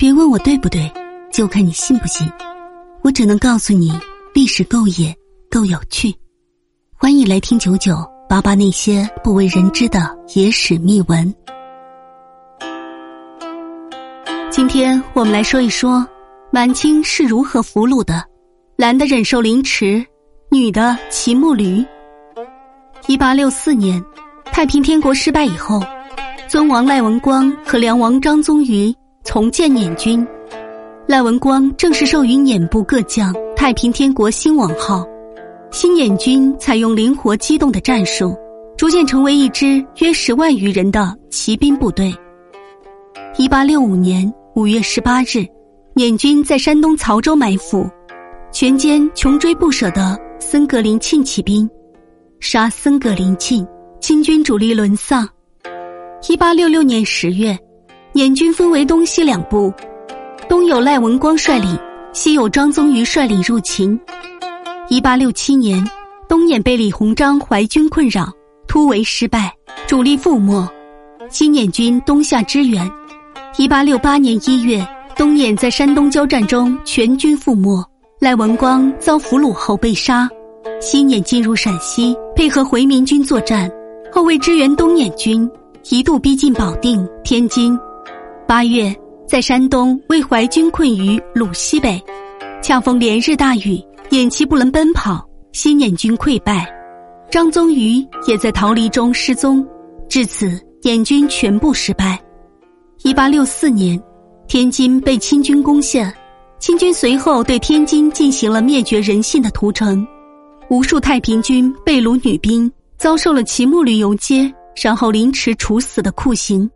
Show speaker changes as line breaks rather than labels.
别问我对不对，就看你信不信。我只能告诉你，历史够野，够有趣。欢迎来听九九八八那些不为人知的野史秘闻。今天我们来说一说满清是如何俘虏的：男的忍受凌迟，女的骑木驴。一八六四年，太平天国失败以后，尊王赖文光和梁王张宗禹。重建捻军，赖文光正式授予捻部各将“太平天国新王号”。新捻军采用灵活机动的战术，逐渐成为一支约十万余人的骑兵部队。一八六五年五月十八日，捻军在山东曹州埋伏，全歼穷追不舍的森格林沁骑兵，杀森格林沁，清军主力沦丧。一八六六年十月。捻军分为东西两部，东有赖文光率领，西有张宗禹率领入秦。一八六七年，东捻被李鸿章淮军困扰，突围失败，主力覆没。西捻军东下支援。一八六八年一月，东捻在山东交战中全军覆没，赖文光遭俘虏后被杀。西捻进入陕西，配合回民军作战，后为支援东捻军，一度逼近保定、天津。八月，在山东为淮军困于鲁西北，恰逢连日大雨，偃旗不能奔跑，西捻军溃败，张宗禹也在逃离中失踪，至此捻军全部失败。一八六四年，天津被清军攻陷，清军随后对天津进行了灭绝人性的屠城，无数太平军被掳女兵遭受了骑木驴游街，然后凌迟处死的酷刑。